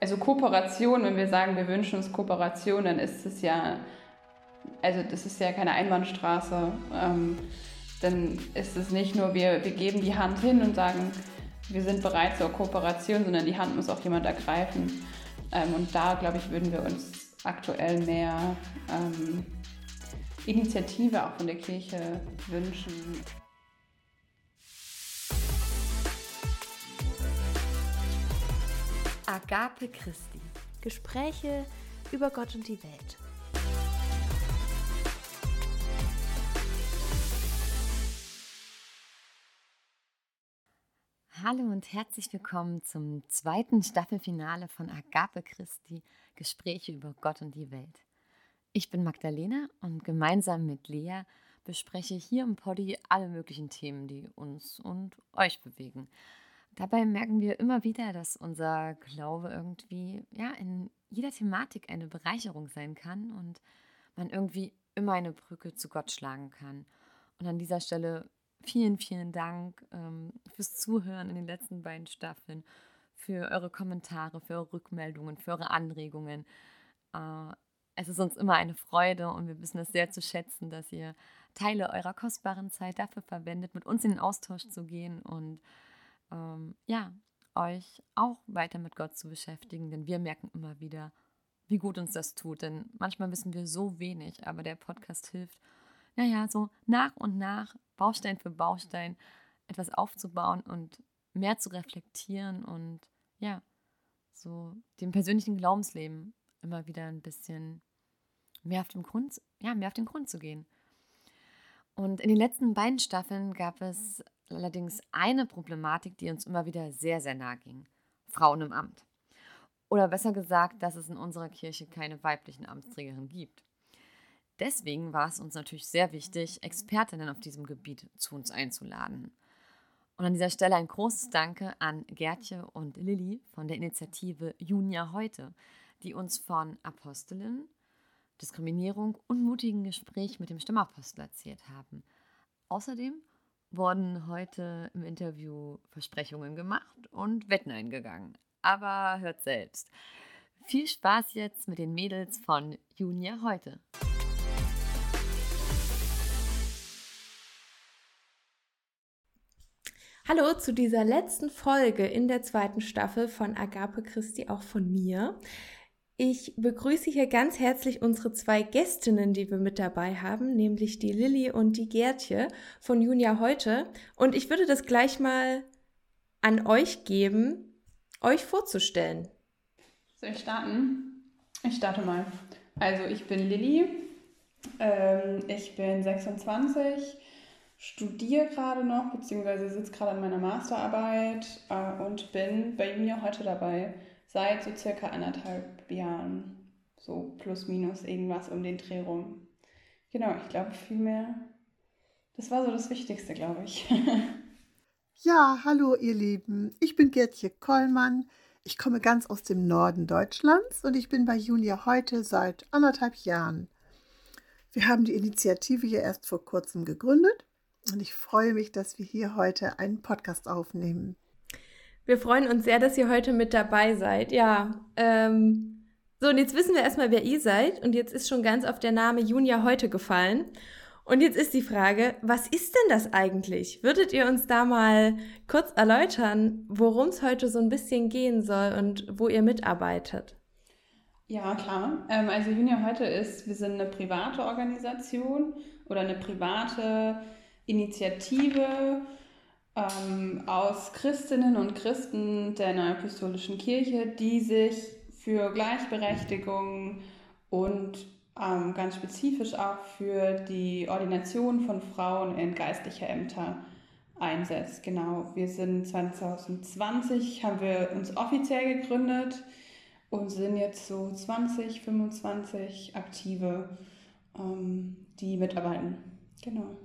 also Kooperation, wenn wir sagen, wir wünschen uns Kooperation, dann ist es ja, also das ist ja keine Einbahnstraße. Ähm, dann ist es nicht nur, wir, wir geben die Hand hin und sagen, wir sind bereit zur Kooperation, sondern die Hand muss auch jemand ergreifen. Ähm, und da, glaube ich, würden wir uns aktuell mehr ähm, Initiative auch von der Kirche wünschen. Agape Christi. Gespräche über Gott und die Welt. Hallo und herzlich willkommen zum zweiten Staffelfinale von Agape Christi Gespräche über Gott und die Welt. Ich bin Magdalena und gemeinsam mit Lea bespreche hier im Poddy alle möglichen Themen, die uns und euch bewegen. Dabei merken wir immer wieder, dass unser Glaube irgendwie ja, in jeder Thematik eine Bereicherung sein kann und man irgendwie immer eine Brücke zu Gott schlagen kann. Und an dieser Stelle vielen, vielen Dank ähm, fürs Zuhören in den letzten beiden Staffeln, für eure Kommentare, für eure Rückmeldungen, für eure Anregungen. Äh, es ist uns immer eine Freude und wir wissen es sehr zu schätzen, dass ihr Teile eurer kostbaren Zeit dafür verwendet, mit uns in den Austausch zu gehen und ähm, ja, euch auch weiter mit Gott zu beschäftigen, denn wir merken immer wieder, wie gut uns das tut. Denn manchmal wissen wir so wenig, aber der Podcast hilft, naja, so nach und nach Baustein für Baustein etwas aufzubauen und mehr zu reflektieren und ja, so dem persönlichen Glaubensleben immer wieder ein bisschen mehr auf den Grund, ja, mehr auf den Grund zu gehen. Und in den letzten beiden Staffeln gab es allerdings eine Problematik, die uns immer wieder sehr, sehr nahe ging. Frauen im Amt. Oder besser gesagt, dass es in unserer Kirche keine weiblichen Amtsträgerinnen gibt. Deswegen war es uns natürlich sehr wichtig, Expertinnen auf diesem Gebiet zu uns einzuladen. Und an dieser Stelle ein großes Danke an Gertje und Lilly von der Initiative Junia Heute, die uns von Apostelinnen, Diskriminierung und mutigen Gespräch mit dem Stimmapostel erzählt haben. Außerdem wurden heute im Interview Versprechungen gemacht und Wetten eingegangen. Aber hört selbst. Viel Spaß jetzt mit den Mädels von Junia Heute. Hallo zu dieser letzten Folge in der zweiten Staffel von Agape Christi, auch von mir. Ich begrüße hier ganz herzlich unsere zwei Gästinnen, die wir mit dabei haben, nämlich die Lilly und die Gertje von Junia heute. Und ich würde das gleich mal an euch geben, euch vorzustellen. Soll ich starten? Ich starte mal. Also ich bin Lilly, ähm, ich bin 26 studiere gerade noch, beziehungsweise sitze gerade an meiner Masterarbeit äh, und bin bei Junior heute dabei. Seit so circa anderthalb Jahren. So plus minus irgendwas um den Dreh rum. Genau, ich glaube viel mehr. Das war so das Wichtigste, glaube ich. ja, hallo ihr Lieben. Ich bin Gertje Kollmann. Ich komme ganz aus dem Norden Deutschlands und ich bin bei Junia heute seit anderthalb Jahren. Wir haben die Initiative hier erst vor kurzem gegründet und ich freue mich, dass wir hier heute einen Podcast aufnehmen. Wir freuen uns sehr, dass ihr heute mit dabei seid. Ja, ähm, so und jetzt wissen wir erstmal, wer ihr seid. Und jetzt ist schon ganz auf der Name Junia heute gefallen. Und jetzt ist die Frage, was ist denn das eigentlich? Würdet ihr uns da mal kurz erläutern, worum es heute so ein bisschen gehen soll und wo ihr mitarbeitet? Ja, klar. Ähm, also Junia heute ist, wir sind eine private Organisation oder eine private Initiative ähm, aus Christinnen und Christen der Neuapostolischen Kirche, die sich für Gleichberechtigung und ähm, ganz spezifisch auch für die Ordination von Frauen in geistliche Ämter einsetzt. Genau, wir sind 2020, haben wir uns offiziell gegründet und sind jetzt so 20, 25 Aktive, ähm, die mitarbeiten. Genau.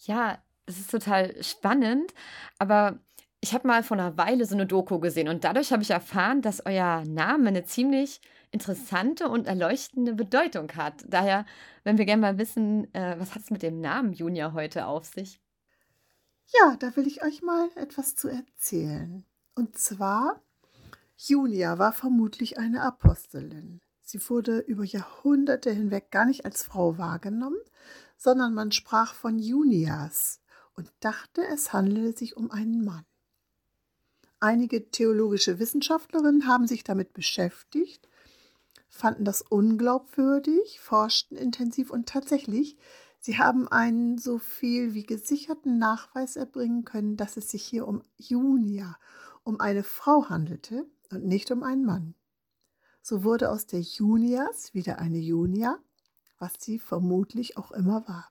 Ja, es ist total spannend, aber ich habe mal vor einer Weile so eine Doku gesehen und dadurch habe ich erfahren, dass euer Name eine ziemlich interessante und erleuchtende Bedeutung hat. Daher, wenn wir gerne mal wissen, äh, was hat es mit dem Namen Junior heute auf sich? Ja, da will ich euch mal etwas zu erzählen. Und zwar Junia war vermutlich eine Apostelin. Sie wurde über Jahrhunderte hinweg gar nicht als Frau wahrgenommen, sondern man sprach von Junias und dachte, es handele sich um einen Mann. Einige theologische Wissenschaftlerinnen haben sich damit beschäftigt, fanden das unglaubwürdig, forschten intensiv und tatsächlich, sie haben einen so viel wie gesicherten Nachweis erbringen können, dass es sich hier um Junia, um eine Frau handelte und nicht um einen Mann. So wurde aus der Junias wieder eine Junia, was sie vermutlich auch immer war.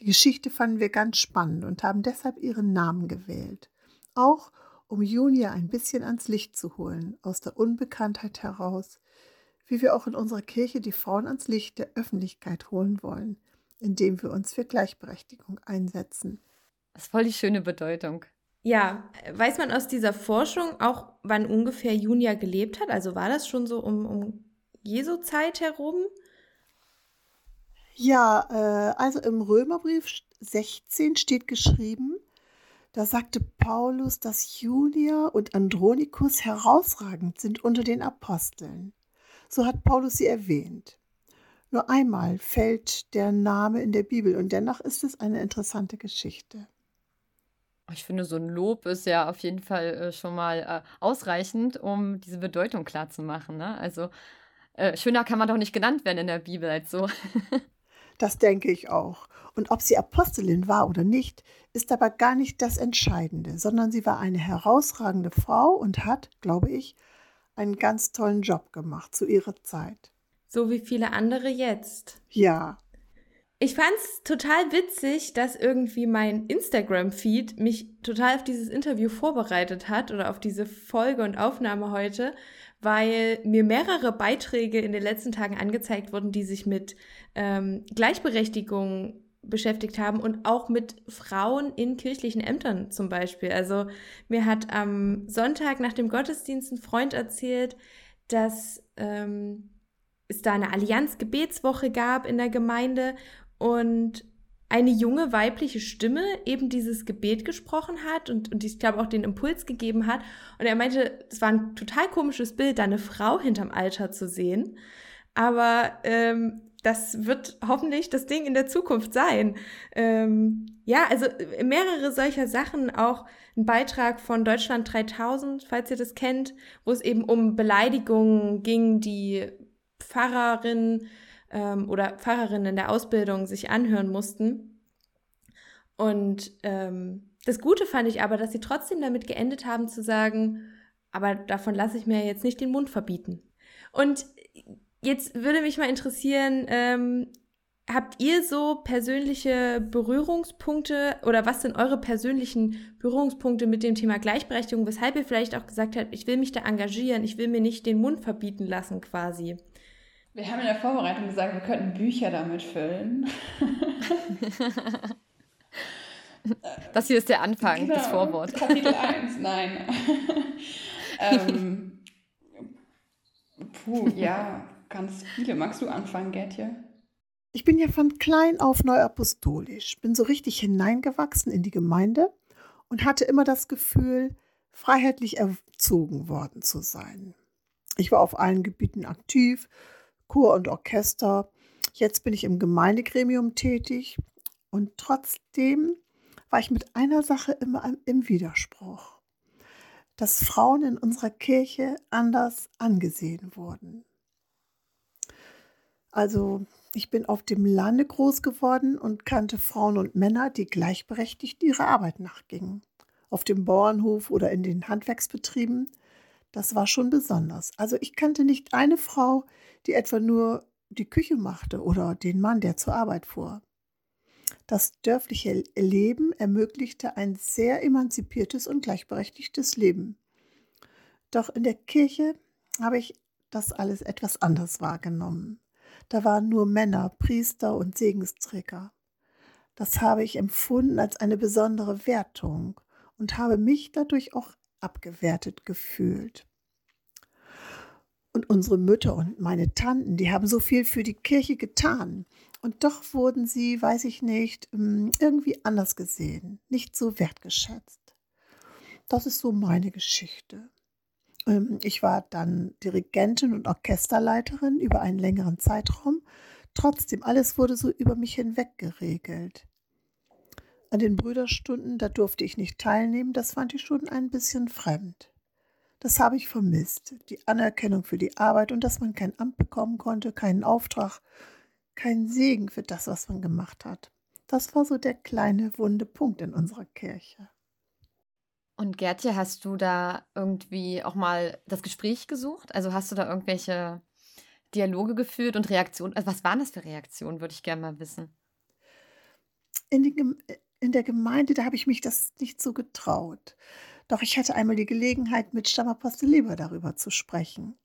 Die Geschichte fanden wir ganz spannend und haben deshalb ihren Namen gewählt. Auch um Junia ein bisschen ans Licht zu holen, aus der Unbekanntheit heraus, wie wir auch in unserer Kirche die Frauen ans Licht der Öffentlichkeit holen wollen, indem wir uns für Gleichberechtigung einsetzen. Das ist voll die schöne Bedeutung. Ja, weiß man aus dieser Forschung auch, wann ungefähr Junia gelebt hat? Also war das schon so um, um Jesu Zeit herum? Ja, äh, also im Römerbrief 16 steht geschrieben, da sagte Paulus, dass Julia und Andronikus herausragend sind unter den Aposteln. So hat Paulus sie erwähnt. Nur einmal fällt der Name in der Bibel und dennoch ist es eine interessante Geschichte. Ich finde, so ein Lob ist ja auf jeden Fall äh, schon mal äh, ausreichend, um diese Bedeutung klarzumachen. Ne? Also äh, schöner kann man doch nicht genannt werden in der Bibel als so. Das denke ich auch. Und ob sie Apostelin war oder nicht, ist aber gar nicht das Entscheidende, sondern sie war eine herausragende Frau und hat, glaube ich, einen ganz tollen Job gemacht zu ihrer Zeit. So wie viele andere jetzt. Ja. Ich fand es total witzig, dass irgendwie mein Instagram-Feed mich total auf dieses Interview vorbereitet hat oder auf diese Folge und Aufnahme heute, weil mir mehrere Beiträge in den letzten Tagen angezeigt wurden, die sich mit ähm, Gleichberechtigung beschäftigt haben und auch mit Frauen in kirchlichen Ämtern zum Beispiel. Also mir hat am Sonntag nach dem Gottesdienst ein Freund erzählt, dass ähm, es da eine Allianz-Gebetswoche gab in der Gemeinde und eine junge weibliche Stimme eben dieses Gebet gesprochen hat und, und ich glaube auch den Impuls gegeben hat. Und er meinte, es war ein total komisches Bild, da eine Frau hinterm Alter zu sehen. Aber ähm, das wird hoffentlich das Ding in der Zukunft sein. Ähm, ja, also mehrere solcher Sachen, auch ein Beitrag von Deutschland 3000, falls ihr das kennt, wo es eben um Beleidigungen ging, die Pfarrerinnen ähm, oder Pfarrerinnen in der Ausbildung sich anhören mussten. Und ähm, das Gute fand ich aber, dass sie trotzdem damit geendet haben zu sagen, aber davon lasse ich mir jetzt nicht den Mund verbieten. Und Jetzt würde mich mal interessieren, ähm, habt ihr so persönliche Berührungspunkte oder was sind eure persönlichen Berührungspunkte mit dem Thema Gleichberechtigung, weshalb ihr vielleicht auch gesagt habt, ich will mich da engagieren, ich will mir nicht den Mund verbieten lassen quasi? Wir haben in der Vorbereitung gesagt, wir könnten Bücher damit füllen. das hier ist der Anfang, genau, das Vorwort. Kapitel 1, nein. ähm, puh, ja. Ganz viele. Magst du anfangen, Gertje? Ich bin ja von klein auf neuapostolisch, bin so richtig hineingewachsen in die Gemeinde und hatte immer das Gefühl, freiheitlich erzogen worden zu sein. Ich war auf allen Gebieten aktiv, Chor und Orchester. Jetzt bin ich im Gemeindegremium tätig und trotzdem war ich mit einer Sache immer im Widerspruch, dass Frauen in unserer Kirche anders angesehen wurden. Also ich bin auf dem Lande groß geworden und kannte Frauen und Männer, die gleichberechtigt ihrer Arbeit nachgingen. Auf dem Bauernhof oder in den Handwerksbetrieben. Das war schon besonders. Also ich kannte nicht eine Frau, die etwa nur die Küche machte oder den Mann, der zur Arbeit fuhr. Das dörfliche Leben ermöglichte ein sehr emanzipiertes und gleichberechtigtes Leben. Doch in der Kirche habe ich das alles etwas anders wahrgenommen. Da waren nur Männer, Priester und Segensträger. Das habe ich empfunden als eine besondere Wertung und habe mich dadurch auch abgewertet gefühlt. Und unsere Mütter und meine Tanten, die haben so viel für die Kirche getan. Und doch wurden sie, weiß ich nicht, ähm, irgendwie anders gesehen, nicht so wertgeschätzt. Das ist so meine Geschichte. Ähm, ich war dann Dirigentin und Orchesterleiterin über einen längeren Zeitraum. Trotzdem, alles wurde so über mich hinweg geregelt. An den Brüderstunden, da durfte ich nicht teilnehmen, das fand ich schon ein bisschen fremd. Das habe ich vermisst, die Anerkennung für die Arbeit und dass man kein Amt bekommen konnte, keinen Auftrag, keinen Segen für das, was man gemacht hat. Das war so der kleine wunde Punkt in unserer Kirche. Und Gertje, hast du da irgendwie auch mal das Gespräch gesucht? Also hast du da irgendwelche Dialoge geführt und Reaktionen? Also was waren das für Reaktionen, würde ich gerne mal wissen. In, die, in der Gemeinde, da habe ich mich das nicht so getraut. Doch ich hatte einmal die Gelegenheit, mit Stammapostel Leber darüber zu sprechen.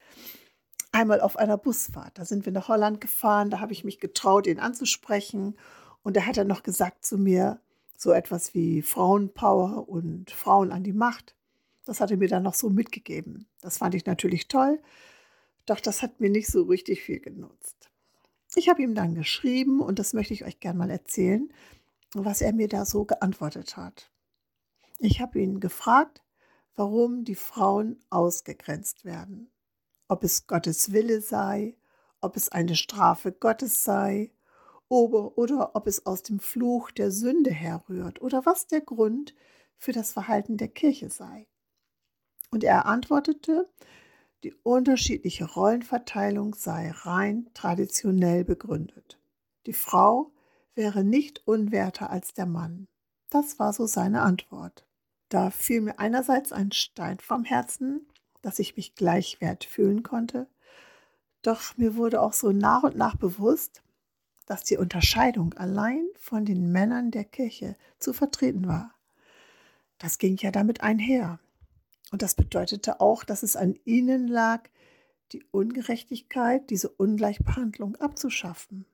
Einmal auf einer Busfahrt. Da sind wir nach Holland gefahren, da habe ich mich getraut, ihn anzusprechen. Und da hat er noch gesagt zu mir, so etwas wie Frauenpower und Frauen an die Macht. Das hat er mir dann noch so mitgegeben. Das fand ich natürlich toll, doch das hat mir nicht so richtig viel genutzt. Ich habe ihm dann geschrieben und das möchte ich euch gerne mal erzählen, was er mir da so geantwortet hat. Ich habe ihn gefragt, warum die Frauen ausgegrenzt werden. Ob es Gottes Wille sei, ob es eine Strafe Gottes sei, oder ob es aus dem Fluch der Sünde herrührt oder was der Grund für das Verhalten der Kirche sei. Und er antwortete, die unterschiedliche Rollenverteilung sei rein traditionell begründet. Die Frau wäre nicht unwerter als der Mann. Das war so seine Antwort. Da fiel mir einerseits ein Stein vom Herzen, dass ich mich gleichwert fühlen konnte, doch mir wurde auch so nach und nach bewusst, dass die Unterscheidung allein von den Männern der Kirche zu vertreten war. Das ging ja damit einher. Und das bedeutete auch, dass es an ihnen lag, die Ungerechtigkeit, diese Ungleichbehandlung abzuschaffen.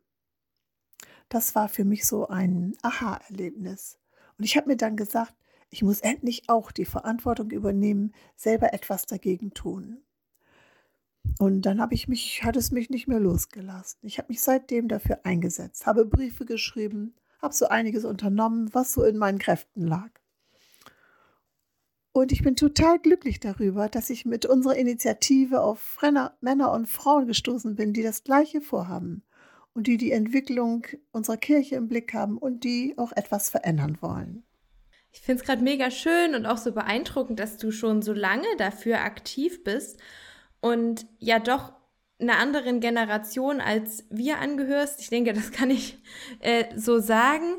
Das war für mich so ein Aha-Erlebnis. Und ich habe mir dann gesagt, ich muss endlich auch die Verantwortung übernehmen, selber etwas dagegen tun. Und dann habe ich mich, hat es mich nicht mehr losgelassen. Ich habe mich seitdem dafür eingesetzt, habe Briefe geschrieben, habe so einiges unternommen, was so in meinen Kräften lag. Und ich bin total glücklich darüber, dass ich mit unserer Initiative auf Männer und Frauen gestoßen bin, die das Gleiche vorhaben und die die Entwicklung unserer Kirche im Blick haben und die auch etwas verändern wollen. Ich finde es gerade mega schön und auch so beeindruckend, dass du schon so lange dafür aktiv bist und ja doch einer anderen Generation als wir angehörst. Ich denke, das kann ich äh, so sagen.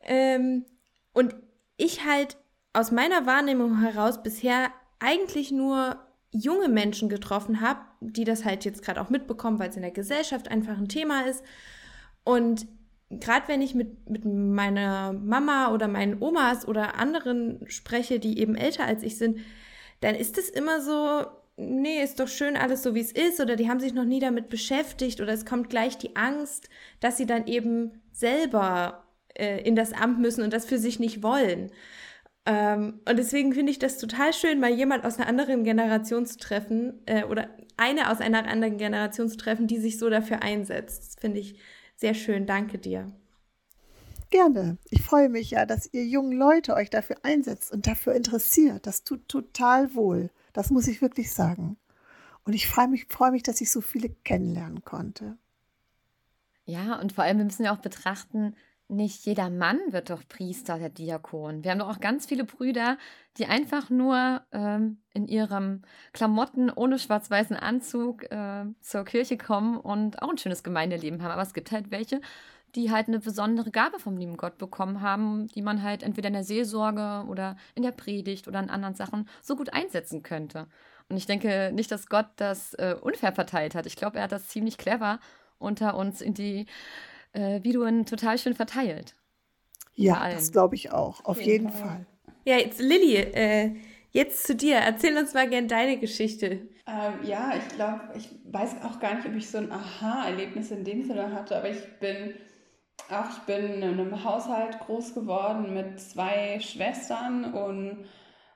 Ähm, und ich halt aus meiner Wahrnehmung heraus bisher eigentlich nur junge Menschen getroffen habe, die das halt jetzt gerade auch mitbekommen, weil es in der Gesellschaft einfach ein Thema ist. Und gerade wenn ich mit, mit meiner Mama oder meinen Omas oder anderen spreche, die eben älter als ich sind, dann ist es immer so, nee, ist doch schön alles so, wie es ist, oder die haben sich noch nie damit beschäftigt, oder es kommt gleich die Angst, dass sie dann eben selber äh, in das Amt müssen und das für sich nicht wollen. Ähm, und deswegen finde ich das total schön, mal jemand aus einer anderen Generation zu treffen, äh, oder eine aus einer anderen Generation zu treffen, die sich so dafür einsetzt. Das finde ich sehr schön. Danke dir. Gerne. Ich freue mich ja, dass ihr jungen Leute euch dafür einsetzt und dafür interessiert. Das tut total wohl. Das muss ich wirklich sagen. Und ich freue mich, freue mich, dass ich so viele kennenlernen konnte. Ja, und vor allem, wir müssen ja auch betrachten, nicht jeder Mann wird doch Priester oder Diakon. Wir haben doch auch ganz viele Brüder, die einfach nur ähm, in ihrem Klamotten ohne schwarz-weißen Anzug äh, zur Kirche kommen und auch ein schönes Gemeindeleben haben. Aber es gibt halt welche, die halt eine besondere Gabe vom lieben Gott bekommen haben, die man halt entweder in der Seelsorge oder in der Predigt oder in anderen Sachen so gut einsetzen könnte. Und ich denke nicht, dass Gott das äh, unfair verteilt hat. Ich glaube, er hat das ziemlich clever unter uns in die äh, Viduen total schön verteilt. Ja, das glaube ich auch, auf jeden, jeden Fall. Fall. Ja, jetzt Lilly, äh, jetzt zu dir. Erzähl uns mal gerne deine Geschichte. Ähm, ja, ich glaube, ich weiß auch gar nicht, ob ich so ein Aha-Erlebnis in dem Sinne hatte, aber ich bin auch ich bin in einem Haushalt groß geworden mit zwei Schwestern und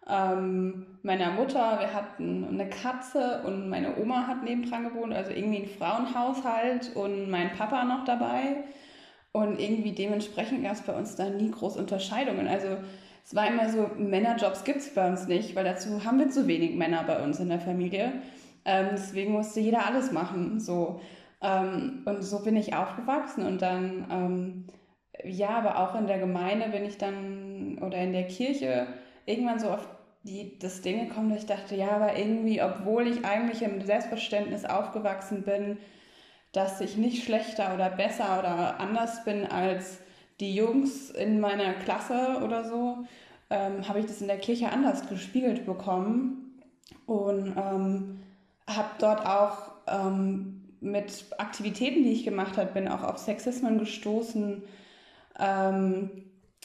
ähm, meiner Mutter. Wir hatten eine Katze und meine Oma hat nebendran gewohnt, also irgendwie ein Frauenhaushalt und mein Papa noch dabei. Und irgendwie dementsprechend gab es bei uns da nie groß Unterscheidungen. Also es war immer so, Männerjobs gibt es bei uns nicht, weil dazu haben wir zu wenig Männer bei uns in der Familie. Ähm, deswegen musste jeder alles machen. So. Ähm, und so bin ich aufgewachsen und dann, ähm, ja, aber auch in der Gemeinde bin ich dann oder in der Kirche irgendwann so auf die, das Ding gekommen, dass ich dachte, ja, aber irgendwie, obwohl ich eigentlich im Selbstverständnis aufgewachsen bin, dass ich nicht schlechter oder besser oder anders bin als die Jungs in meiner Klasse oder so, ähm, habe ich das in der Kirche anders gespiegelt bekommen und ähm, habe dort auch ähm, mit Aktivitäten, die ich gemacht habe, bin auch auf Sexismen gestoßen, ähm,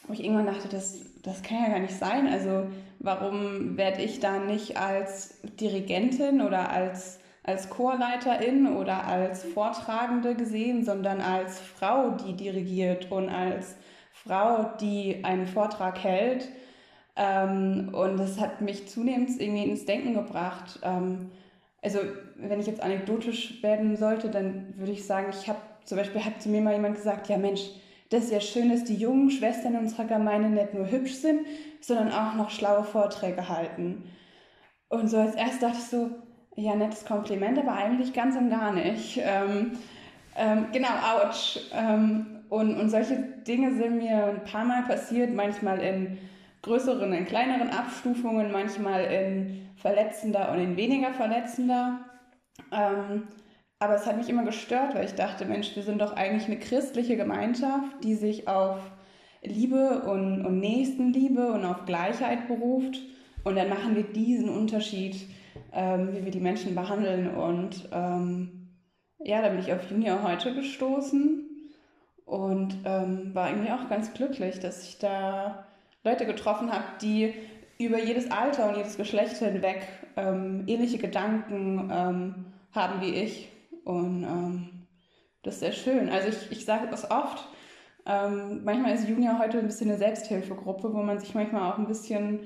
wo ich irgendwann dachte, das, das kann ja gar nicht sein. Also warum werde ich da nicht als Dirigentin oder als, als Chorleiterin oder als Vortragende gesehen, sondern als Frau, die dirigiert und als Frau, die einen Vortrag hält. Ähm, und das hat mich zunehmend irgendwie ins Denken gebracht. Ähm, also wenn ich jetzt anekdotisch werden sollte, dann würde ich sagen, ich habe zum Beispiel hat zu mir mal jemand gesagt, ja Mensch, das ist ja schön, dass die jungen Schwestern unserer Gemeinde nicht nur hübsch sind, sondern auch noch schlaue Vorträge halten. Und so als erstes dachte ich so, ja, nettes Kompliment, aber eigentlich ganz und gar nicht. Ähm, ähm, genau, ouch. Ähm, und, und solche Dinge sind mir ein paar Mal passiert, manchmal in größeren, in kleineren Abstufungen, manchmal in verletzender und in weniger verletzender. Aber es hat mich immer gestört, weil ich dachte, Mensch, wir sind doch eigentlich eine christliche Gemeinschaft, die sich auf Liebe und, und Nächstenliebe und auf Gleichheit beruft. Und dann machen wir diesen Unterschied, ähm, wie wir die Menschen behandeln. Und ähm, ja, da bin ich auf Junior heute gestoßen und ähm, war irgendwie auch ganz glücklich, dass ich da Leute getroffen habe, die über jedes Alter und jedes Geschlecht hinweg ähm, ähnliche Gedanken ähm, haben wie ich. Und ähm, das ist sehr schön. Also ich, ich sage das oft. Ähm, manchmal ist Junior heute ein bisschen eine Selbsthilfegruppe, wo man sich manchmal auch ein bisschen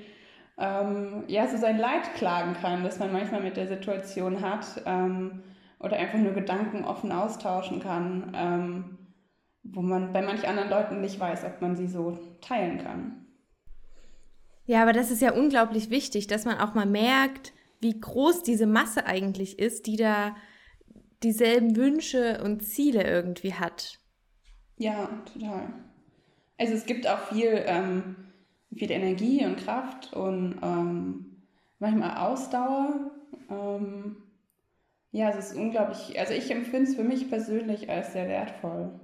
ähm, ja, so sein Leid klagen kann, dass man manchmal mit der Situation hat ähm, oder einfach nur Gedanken offen austauschen kann, wo man bei manch anderen Leuten nicht weiß, ob man sie so teilen kann. Ja, aber das ist ja unglaublich wichtig, dass man auch mal merkt, wie groß diese Masse eigentlich ist, die da dieselben Wünsche und Ziele irgendwie hat. Ja, total. Also es gibt auch viel, ähm, viel Energie und Kraft und ähm, manchmal Ausdauer. Ähm, ja, es ist unglaublich, also ich empfinde es für mich persönlich als sehr wertvoll.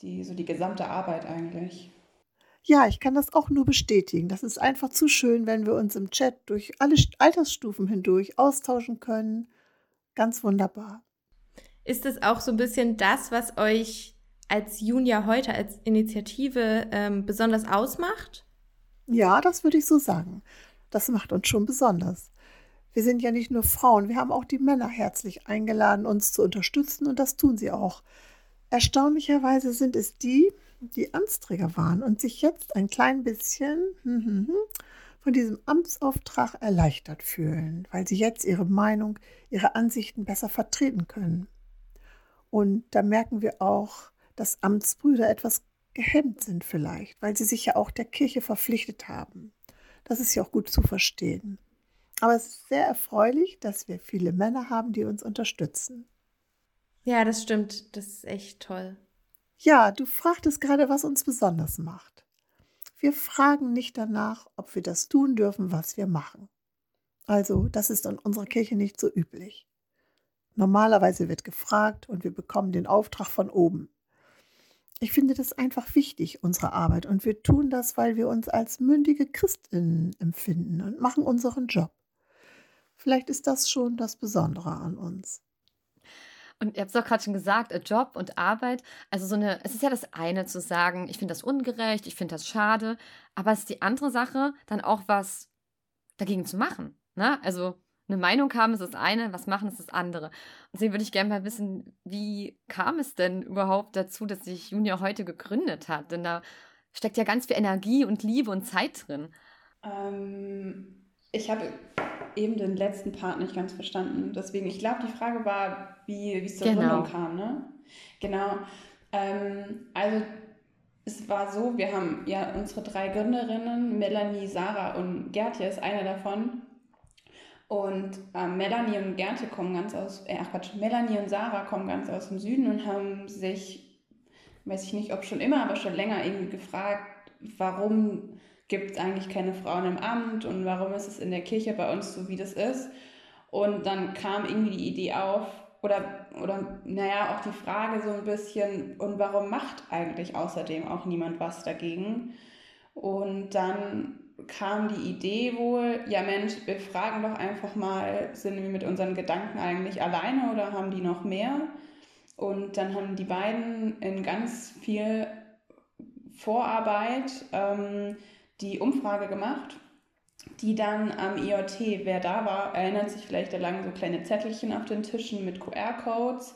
Die, so die gesamte Arbeit eigentlich. Ja, ich kann das auch nur bestätigen. Das ist einfach zu schön, wenn wir uns im Chat durch alle Altersstufen hindurch austauschen können. Ganz wunderbar. Ist es auch so ein bisschen das, was euch als Junior heute, als Initiative ähm, besonders ausmacht? Ja, das würde ich so sagen. Das macht uns schon besonders. Wir sind ja nicht nur Frauen, wir haben auch die Männer herzlich eingeladen, uns zu unterstützen und das tun sie auch. Erstaunlicherweise sind es die, die Amtsträger waren und sich jetzt ein klein bisschen hm, hm, hm, von diesem Amtsauftrag erleichtert fühlen, weil sie jetzt ihre Meinung, ihre Ansichten besser vertreten können. Und da merken wir auch, dass Amtsbrüder etwas gehemmt sind vielleicht, weil sie sich ja auch der Kirche verpflichtet haben. Das ist ja auch gut zu verstehen. Aber es ist sehr erfreulich, dass wir viele Männer haben, die uns unterstützen. Ja, das stimmt. Das ist echt toll. Ja, du fragtest gerade, was uns besonders macht. Wir fragen nicht danach, ob wir das tun dürfen, was wir machen. Also, das ist in unserer Kirche nicht so üblich. Normalerweise wird gefragt und wir bekommen den Auftrag von oben. Ich finde das einfach wichtig, unsere Arbeit, und wir tun das, weil wir uns als mündige Christinnen empfinden und machen unseren Job. Vielleicht ist das schon das Besondere an uns. Und ihr habt es auch gerade schon gesagt, äh, Job und Arbeit. Also so eine, es ist ja das eine zu sagen, ich finde das ungerecht, ich finde das schade, aber es ist die andere Sache, dann auch was dagegen zu machen. Ne? Also eine Meinung haben ist das eine, was machen ist das andere. Und deswegen würde ich gerne mal wissen, wie kam es denn überhaupt dazu, dass sich Junior heute gegründet hat? Denn da steckt ja ganz viel Energie und Liebe und Zeit drin. Ähm, ich habe eben den letzten Part nicht ganz verstanden. Deswegen, ich glaube, die Frage war, wie es zur genau. Gründung kam, ne? Genau. Ähm, also es war so, wir haben ja unsere drei Gründerinnen, Melanie, Sarah und Gertje ist eine davon. Und äh, Melanie und Gertje kommen ganz aus, äh, ach Quatsch, Melanie und Sarah kommen ganz aus dem Süden und haben sich, weiß ich nicht, ob schon immer, aber schon länger irgendwie gefragt, warum gibt es eigentlich keine Frauen im Amt und warum ist es in der Kirche bei uns so, wie das ist. Und dann kam irgendwie die Idee auf, oder, oder naja, auch die Frage so ein bisschen, und warum macht eigentlich außerdem auch niemand was dagegen? Und dann kam die Idee wohl, ja Mensch, wir fragen doch einfach mal, sind wir mit unseren Gedanken eigentlich alleine oder haben die noch mehr? Und dann haben die beiden in ganz viel Vorarbeit ähm, die Umfrage gemacht die dann am IoT, wer da war, erinnert sich vielleicht, da lagen so kleine Zettelchen auf den Tischen mit QR-Codes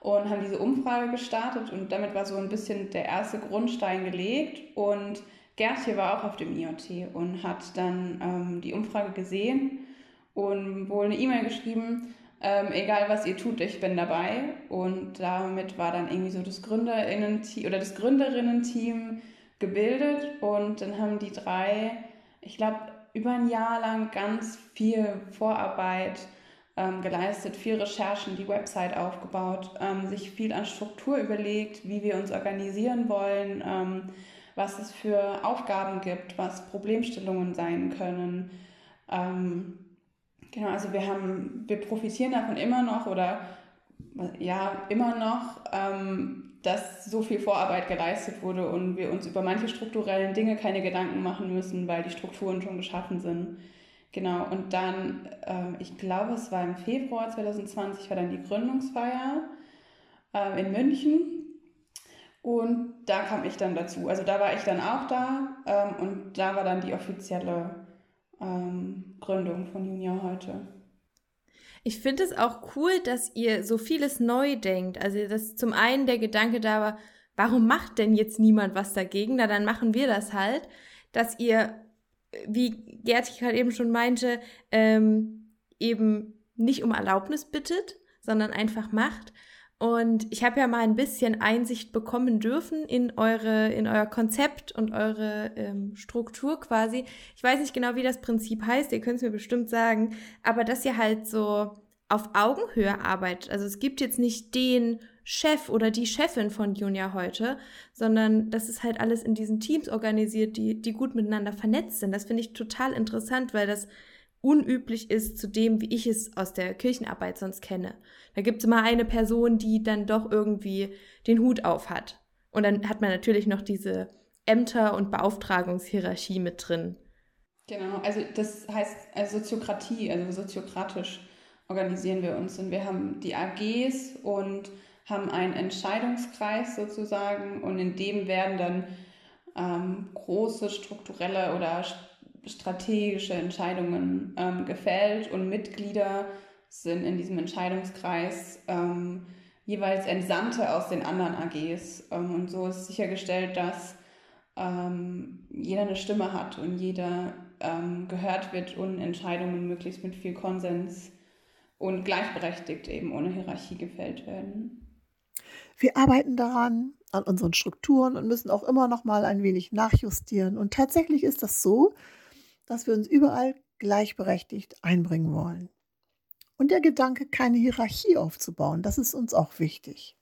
und haben diese Umfrage gestartet und damit war so ein bisschen der erste Grundstein gelegt und Gertje war auch auf dem IoT und hat dann ähm, die Umfrage gesehen und wohl eine E-Mail geschrieben, ähm, egal was ihr tut, ich bin dabei. Und damit war dann irgendwie so das Gründerinnen-Team oder das Gründerinnen-Team gebildet und dann haben die drei, ich glaube, über ein Jahr lang ganz viel Vorarbeit ähm, geleistet, viel Recherchen, die Website aufgebaut, ähm, sich viel an Struktur überlegt, wie wir uns organisieren wollen, ähm, was es für Aufgaben gibt, was Problemstellungen sein können. Ähm, genau, also wir haben, wir profitieren davon immer noch oder ja, immer noch, ähm, dass so viel Vorarbeit geleistet wurde und wir uns über manche strukturellen Dinge keine Gedanken machen müssen, weil die Strukturen schon geschaffen sind. Genau, und dann, äh, ich glaube, es war im Februar 2020, war dann die Gründungsfeier äh, in München. Und da kam ich dann dazu. Also da war ich dann auch da ähm, und da war dann die offizielle ähm, Gründung von Junia heute. Ich finde es auch cool, dass ihr so vieles neu denkt. Also, dass zum einen der Gedanke da war, warum macht denn jetzt niemand was dagegen? Na, dann machen wir das halt. Dass ihr, wie Gerti gerade eben schon meinte, ähm, eben nicht um Erlaubnis bittet, sondern einfach macht. Und ich habe ja mal ein bisschen Einsicht bekommen dürfen in eure, in euer Konzept und eure ähm, Struktur quasi. Ich weiß nicht genau, wie das Prinzip heißt, ihr könnt es mir bestimmt sagen, aber dass ihr halt so auf Augenhöhe arbeitet. Also es gibt jetzt nicht den Chef oder die Chefin von Junior heute, sondern das ist halt alles in diesen Teams organisiert, die, die gut miteinander vernetzt sind. Das finde ich total interessant, weil das unüblich ist zu dem, wie ich es aus der Kirchenarbeit sonst kenne. Da gibt es immer eine Person, die dann doch irgendwie den Hut auf hat. Und dann hat man natürlich noch diese Ämter- und Beauftragungshierarchie mit drin. Genau, also das heißt also Soziokratie, also soziokratisch organisieren wir uns und wir haben die AGs und haben einen Entscheidungskreis sozusagen und in dem werden dann ähm, große strukturelle oder strategische Entscheidungen ähm, gefällt und Mitglieder sind in diesem Entscheidungskreis ähm, jeweils Entsandte aus den anderen AGs. Ähm, und so ist sichergestellt, dass ähm, jeder eine Stimme hat und jeder ähm, gehört wird und Entscheidungen möglichst mit viel Konsens und gleichberechtigt eben ohne Hierarchie gefällt werden. Wir arbeiten daran, an unseren Strukturen und müssen auch immer noch mal ein wenig nachjustieren. Und tatsächlich ist das so, dass wir uns überall gleichberechtigt einbringen wollen. Und der Gedanke, keine Hierarchie aufzubauen, das ist uns auch wichtig.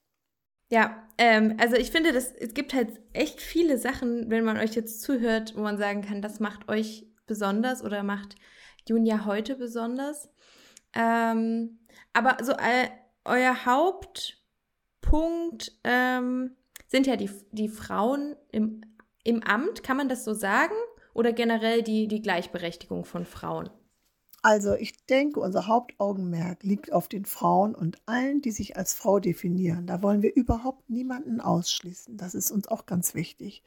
Ja, ähm, also ich finde, das, es gibt halt echt viele Sachen, wenn man euch jetzt zuhört, wo man sagen kann, das macht euch besonders oder macht Junia heute besonders. Ähm, aber so äh, euer Hauptpunkt ähm, sind ja die, die Frauen im, im Amt, kann man das so sagen? Oder generell die, die Gleichberechtigung von Frauen? Also ich denke, unser Hauptaugenmerk liegt auf den Frauen und allen, die sich als Frau definieren. Da wollen wir überhaupt niemanden ausschließen. Das ist uns auch ganz wichtig.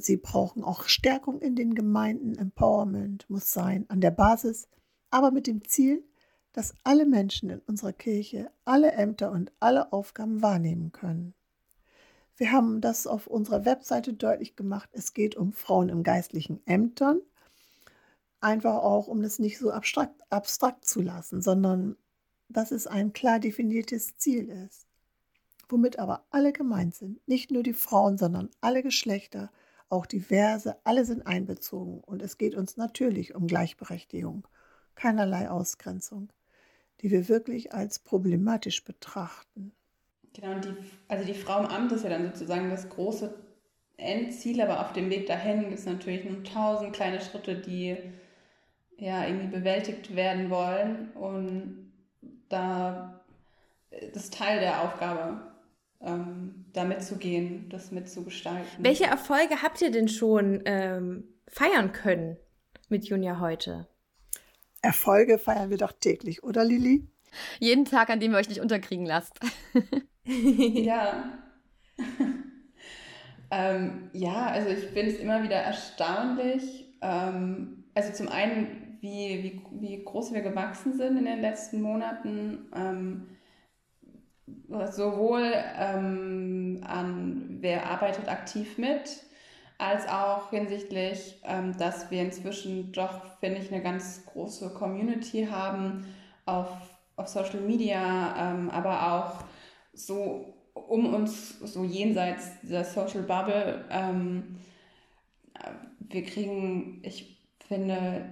Sie brauchen auch Stärkung in den Gemeinden. Empowerment muss sein an der Basis, aber mit dem Ziel, dass alle Menschen in unserer Kirche alle Ämter und alle Aufgaben wahrnehmen können. Wir haben das auf unserer Webseite deutlich gemacht. Es geht um Frauen in geistlichen Ämtern. Einfach auch, um das nicht so abstrakt, abstrakt zu lassen, sondern dass es ein klar definiertes Ziel ist, womit aber alle gemeint sind. Nicht nur die Frauen, sondern alle Geschlechter, auch diverse, alle sind einbezogen. Und es geht uns natürlich um Gleichberechtigung, keinerlei Ausgrenzung, die wir wirklich als problematisch betrachten. Genau, die, also die Frau im Amt ist ja dann sozusagen das große Endziel, aber auf dem Weg dahin gibt es natürlich nur tausend kleine Schritte, die ja irgendwie bewältigt werden wollen. Und da ist Teil der Aufgabe, ähm, da mitzugehen, das mitzugestalten. Welche Erfolge habt ihr denn schon ähm, feiern können mit Junia heute? Erfolge feiern wir doch täglich, oder Lili? Jeden Tag, an dem ihr euch nicht unterkriegen lasst. ja. ähm, ja, also ich finde es immer wieder erstaunlich. Ähm, also zum einen, wie, wie, wie groß wir gewachsen sind in den letzten Monaten. Ähm, sowohl ähm, an wer arbeitet aktiv mit, als auch hinsichtlich, ähm, dass wir inzwischen doch, finde ich, eine ganz große Community haben auf, auf Social Media, ähm, aber auch so um uns, so jenseits der Social Bubble. Ähm, wir kriegen, ich finde,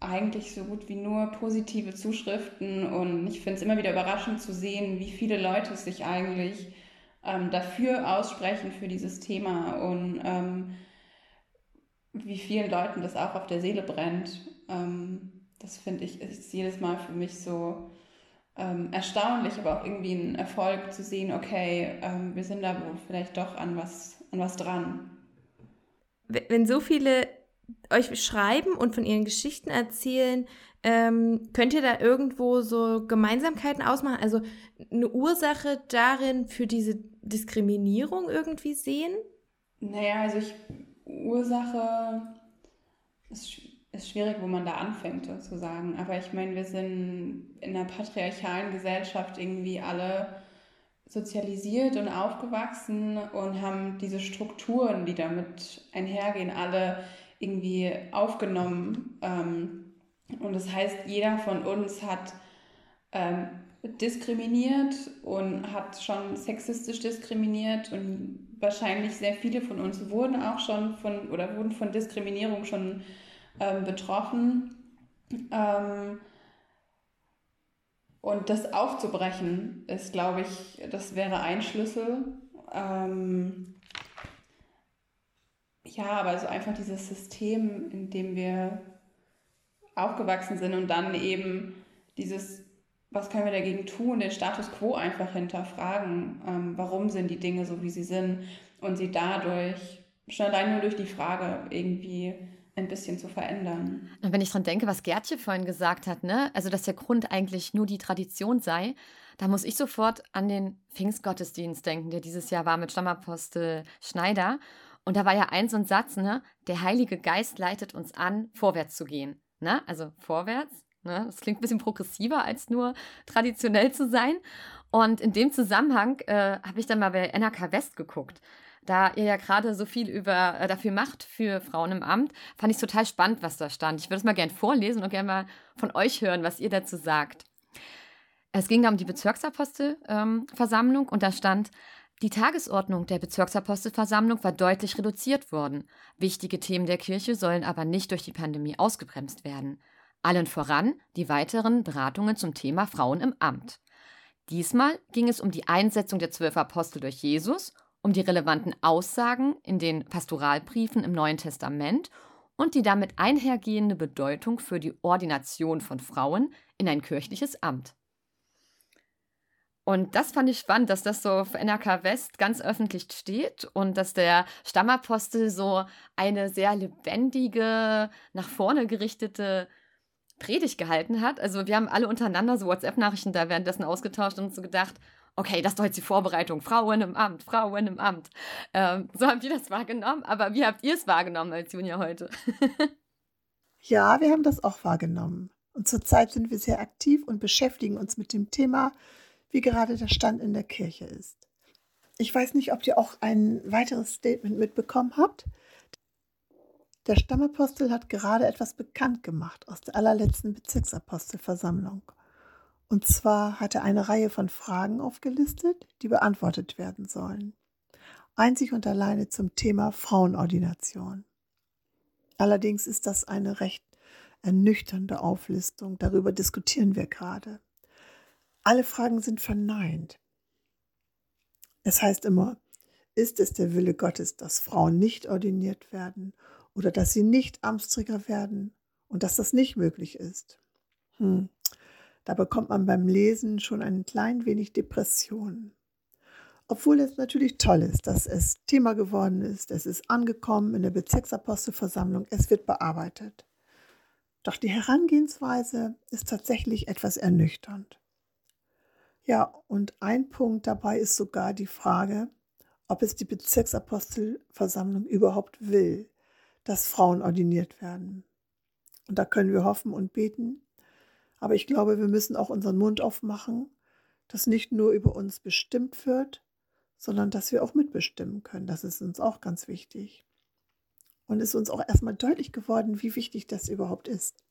eigentlich so gut wie nur positive Zuschriften und ich finde es immer wieder überraschend zu sehen, wie viele Leute sich eigentlich ähm, dafür aussprechen für dieses Thema und ähm, wie vielen Leuten das auch auf der Seele brennt. Ähm, das finde ich ist jedes Mal für mich so ähm, erstaunlich, aber auch irgendwie ein Erfolg zu sehen, okay, ähm, wir sind da wohl vielleicht doch an was, an was dran. Wenn so viele euch schreiben und von ihren Geschichten erzählen, ähm, könnt ihr da irgendwo so Gemeinsamkeiten ausmachen? Also eine Ursache darin für diese Diskriminierung irgendwie sehen? Naja, also ich, Ursache ist, ist schwierig, wo man da anfängt sozusagen. Aber ich meine, wir sind in einer patriarchalen Gesellschaft irgendwie alle sozialisiert und aufgewachsen und haben diese Strukturen, die damit einhergehen, alle irgendwie aufgenommen. Ähm, und das heißt, jeder von uns hat ähm, diskriminiert und hat schon sexistisch diskriminiert und wahrscheinlich sehr viele von uns wurden auch schon von oder wurden von Diskriminierung schon ähm, betroffen. Ähm, und das aufzubrechen ist, glaube ich, das wäre ein Schlüssel. Ähm, ja, aber so einfach dieses System, in dem wir aufgewachsen sind und dann eben dieses, was können wir dagegen tun, den Status quo einfach hinterfragen. Ähm, warum sind die Dinge so, wie sie sind und sie dadurch schon allein nur durch die Frage irgendwie ein bisschen zu verändern. Und wenn ich dran denke, was Gertje vorhin gesagt hat, ne? also dass der Grund eigentlich nur die Tradition sei, da muss ich sofort an den Pfingstgottesdienst denken, der dieses Jahr war mit Stammapostel Schneider. Und da war ja ein so ein Satz, ne? Der Heilige Geist leitet uns an, vorwärts zu gehen. Ne? Also vorwärts. Ne? Das klingt ein bisschen progressiver als nur traditionell zu sein. Und in dem Zusammenhang äh, habe ich dann mal bei NRK West geguckt. Da ihr ja gerade so viel über, äh, dafür macht für Frauen im Amt, fand ich total spannend, was da stand. Ich würde es mal gerne vorlesen und gerne mal von euch hören, was ihr dazu sagt. Es ging da um die Bezirksapostelversammlung ähm, und da stand, die Tagesordnung der Bezirksapostelversammlung war deutlich reduziert worden. Wichtige Themen der Kirche sollen aber nicht durch die Pandemie ausgebremst werden. Allen voran die weiteren Beratungen zum Thema Frauen im Amt. Diesmal ging es um die Einsetzung der zwölf Apostel durch Jesus, um die relevanten Aussagen in den Pastoralbriefen im Neuen Testament und die damit einhergehende Bedeutung für die Ordination von Frauen in ein kirchliches Amt. Und das fand ich spannend, dass das so für NRK West ganz öffentlich steht und dass der Stammapostel so eine sehr lebendige, nach vorne gerichtete Predigt gehalten hat. Also wir haben alle untereinander so WhatsApp-Nachrichten da währenddessen ausgetauscht und so gedacht, okay, das ist doch jetzt die Vorbereitung, Frauen im Amt, Frauen im Amt. Ähm, so haben wir das wahrgenommen, aber wie habt ihr es wahrgenommen als Junior heute? ja, wir haben das auch wahrgenommen. Und zurzeit sind wir sehr aktiv und beschäftigen uns mit dem Thema wie gerade der Stand in der Kirche ist. Ich weiß nicht, ob ihr auch ein weiteres Statement mitbekommen habt. Der Stammapostel hat gerade etwas bekannt gemacht aus der allerletzten Bezirksapostelversammlung. Und zwar hat er eine Reihe von Fragen aufgelistet, die beantwortet werden sollen. Einzig und alleine zum Thema Frauenordination. Allerdings ist das eine recht ernüchternde Auflistung. Darüber diskutieren wir gerade. Alle Fragen sind verneint. Es heißt immer, ist es der Wille Gottes, dass Frauen nicht ordiniert werden oder dass sie nicht Amtsträger werden und dass das nicht möglich ist? Hm. Da bekommt man beim Lesen schon ein klein wenig Depression. Obwohl es natürlich toll ist, dass es Thema geworden ist, es ist angekommen in der Bezirksapostelversammlung, es wird bearbeitet. Doch die Herangehensweise ist tatsächlich etwas ernüchternd. Ja, und ein Punkt dabei ist sogar die Frage, ob es die Bezirksapostelversammlung überhaupt will, dass Frauen ordiniert werden. Und da können wir hoffen und beten. Aber ich glaube, wir müssen auch unseren Mund aufmachen, dass nicht nur über uns bestimmt wird, sondern dass wir auch mitbestimmen können. Das ist uns auch ganz wichtig. Und ist uns auch erstmal deutlich geworden, wie wichtig das überhaupt ist.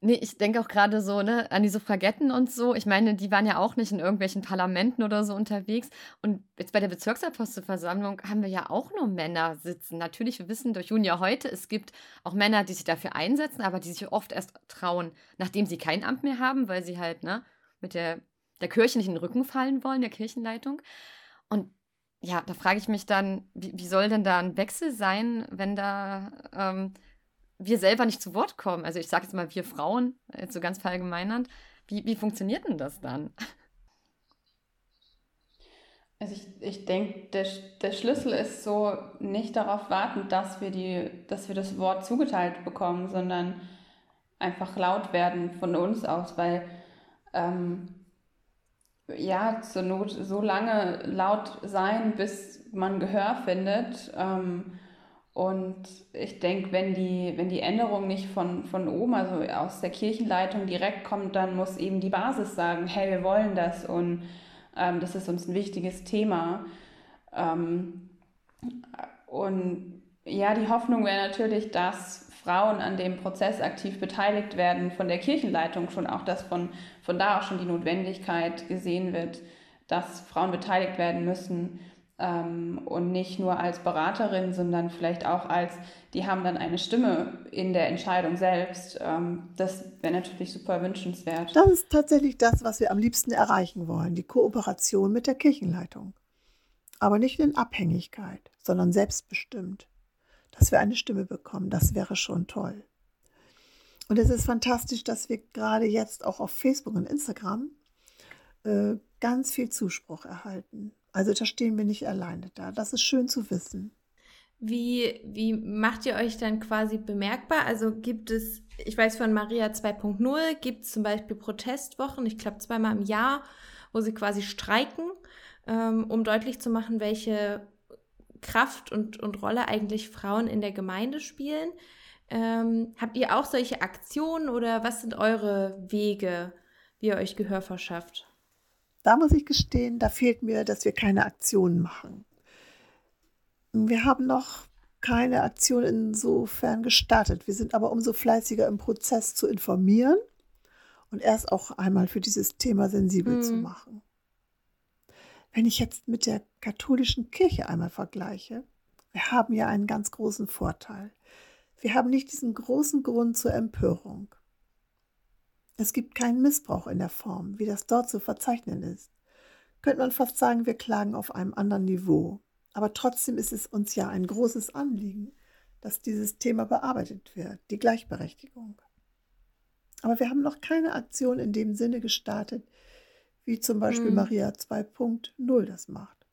Nee, ich denke auch gerade so, ne, an die Suffragetten und so. Ich meine, die waren ja auch nicht in irgendwelchen Parlamenten oder so unterwegs. Und jetzt bei der Bezirksapostelversammlung haben wir ja auch nur Männer sitzen. Natürlich, wir wissen durch Junia heute, es gibt auch Männer, die sich dafür einsetzen, aber die sich oft erst trauen, nachdem sie kein Amt mehr haben, weil sie halt, ne, mit der, der Kirche nicht in den Rücken fallen wollen, der Kirchenleitung. Und ja, da frage ich mich dann, wie, wie soll denn da ein Wechsel sein, wenn da ähm, wir selber nicht zu Wort kommen? Also ich sage jetzt mal wir Frauen, jetzt so ganz verallgemeinernd. Wie, wie funktioniert denn das dann? Also ich, ich denke, der, der Schlüssel ist so, nicht darauf warten, dass wir, die, dass wir das Wort zugeteilt bekommen, sondern einfach laut werden von uns aus, weil ähm, ja, zur Not so lange laut sein, bis man Gehör findet. Ähm, und ich denke, wenn die, wenn die Änderung nicht von, von oben, also aus der Kirchenleitung direkt kommt, dann muss eben die Basis sagen, hey, wir wollen das und ähm, das ist uns ein wichtiges Thema. Ähm, und ja, die Hoffnung wäre natürlich, dass Frauen an dem Prozess aktiv beteiligt werden von der Kirchenleitung schon auch, dass von, von da auch schon die Notwendigkeit gesehen wird, dass Frauen beteiligt werden müssen ähm, und nicht nur als Beraterin, sondern vielleicht auch als, die haben dann eine Stimme in der Entscheidung selbst. Ähm, das wäre natürlich super wünschenswert. Das ist tatsächlich das, was wir am liebsten erreichen wollen, die Kooperation mit der Kirchenleitung. Aber nicht in Abhängigkeit, sondern selbstbestimmt dass wir eine Stimme bekommen. Das wäre schon toll. Und es ist fantastisch, dass wir gerade jetzt auch auf Facebook und Instagram äh, ganz viel Zuspruch erhalten. Also da stehen wir nicht alleine da. Das ist schön zu wissen. Wie, wie macht ihr euch dann quasi bemerkbar? Also gibt es, ich weiß von Maria 2.0, gibt es zum Beispiel Protestwochen, ich glaube zweimal im Jahr, wo sie quasi streiken, ähm, um deutlich zu machen, welche Kraft und, und Rolle eigentlich Frauen in der Gemeinde spielen. Ähm, habt ihr auch solche Aktionen oder was sind eure Wege, wie ihr euch Gehör verschafft? Da muss ich gestehen, da fehlt mir, dass wir keine Aktionen machen. Wir haben noch keine Aktion insofern gestartet. Wir sind aber umso fleißiger im Prozess zu informieren und erst auch einmal für dieses Thema sensibel mhm. zu machen. Wenn ich jetzt mit der katholischen Kirche einmal vergleiche, wir haben ja einen ganz großen Vorteil. Wir haben nicht diesen großen Grund zur Empörung. Es gibt keinen Missbrauch in der Form, wie das dort zu verzeichnen ist. Könnte man fast sagen, wir klagen auf einem anderen Niveau. Aber trotzdem ist es uns ja ein großes Anliegen, dass dieses Thema bearbeitet wird, die Gleichberechtigung. Aber wir haben noch keine Aktion in dem Sinne gestartet, wie zum Beispiel mhm. Maria 2.0 das macht.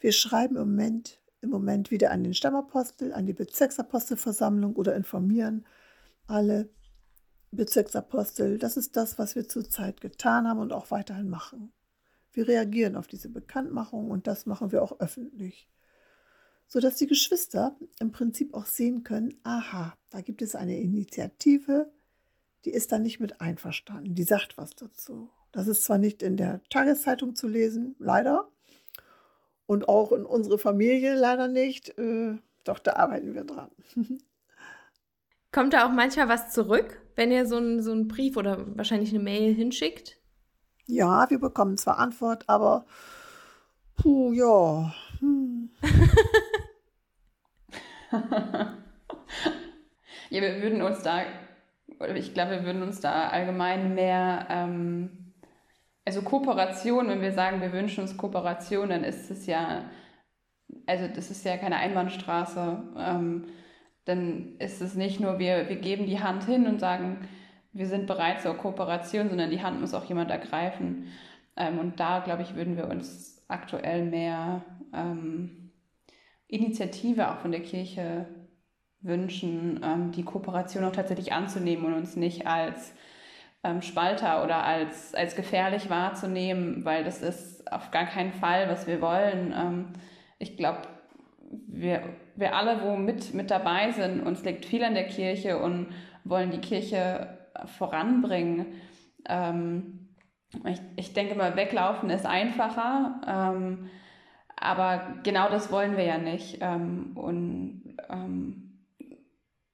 Wir schreiben im Moment, im Moment wieder an den Stammapostel, an die Bezirksapostelversammlung oder informieren alle Bezirksapostel. Das ist das, was wir zurzeit getan haben und auch weiterhin machen. Wir reagieren auf diese Bekanntmachung und das machen wir auch öffentlich, sodass die Geschwister im Prinzip auch sehen können, aha, da gibt es eine Initiative, die ist da nicht mit einverstanden. Die sagt was dazu. Das ist zwar nicht in der Tageszeitung zu lesen, leider, und auch in unsere Familie leider nicht, äh, doch da arbeiten wir dran. Kommt da auch manchmal was zurück, wenn ihr so einen so Brief oder wahrscheinlich eine Mail hinschickt? Ja, wir bekommen zwar Antwort, aber puh, ja. Hm. ja, wir würden uns da, oder ich glaube, wir würden uns da allgemein mehr, ähm, also Kooperation, wenn wir sagen, wir wünschen uns Kooperation, dann ist es ja, also das ist ja keine Einbahnstraße. Ähm, dann ist es nicht nur, wir, wir geben die Hand hin und sagen, wir sind bereit zur Kooperation, sondern die Hand muss auch jemand ergreifen. Ähm, und da, glaube ich, würden wir uns aktuell mehr ähm, Initiative auch von der Kirche wünschen, ähm, die Kooperation auch tatsächlich anzunehmen und uns nicht als ähm, Spalter oder als, als gefährlich wahrzunehmen, weil das ist auf gar keinen Fall, was wir wollen. Ähm, ich glaube, wir, wir alle, wo mit, mit dabei sind, uns liegt viel an der Kirche und wollen die Kirche voranbringen. Ähm, ich, ich denke mal, weglaufen ist einfacher, ähm, aber genau das wollen wir ja nicht. Ähm, und ähm,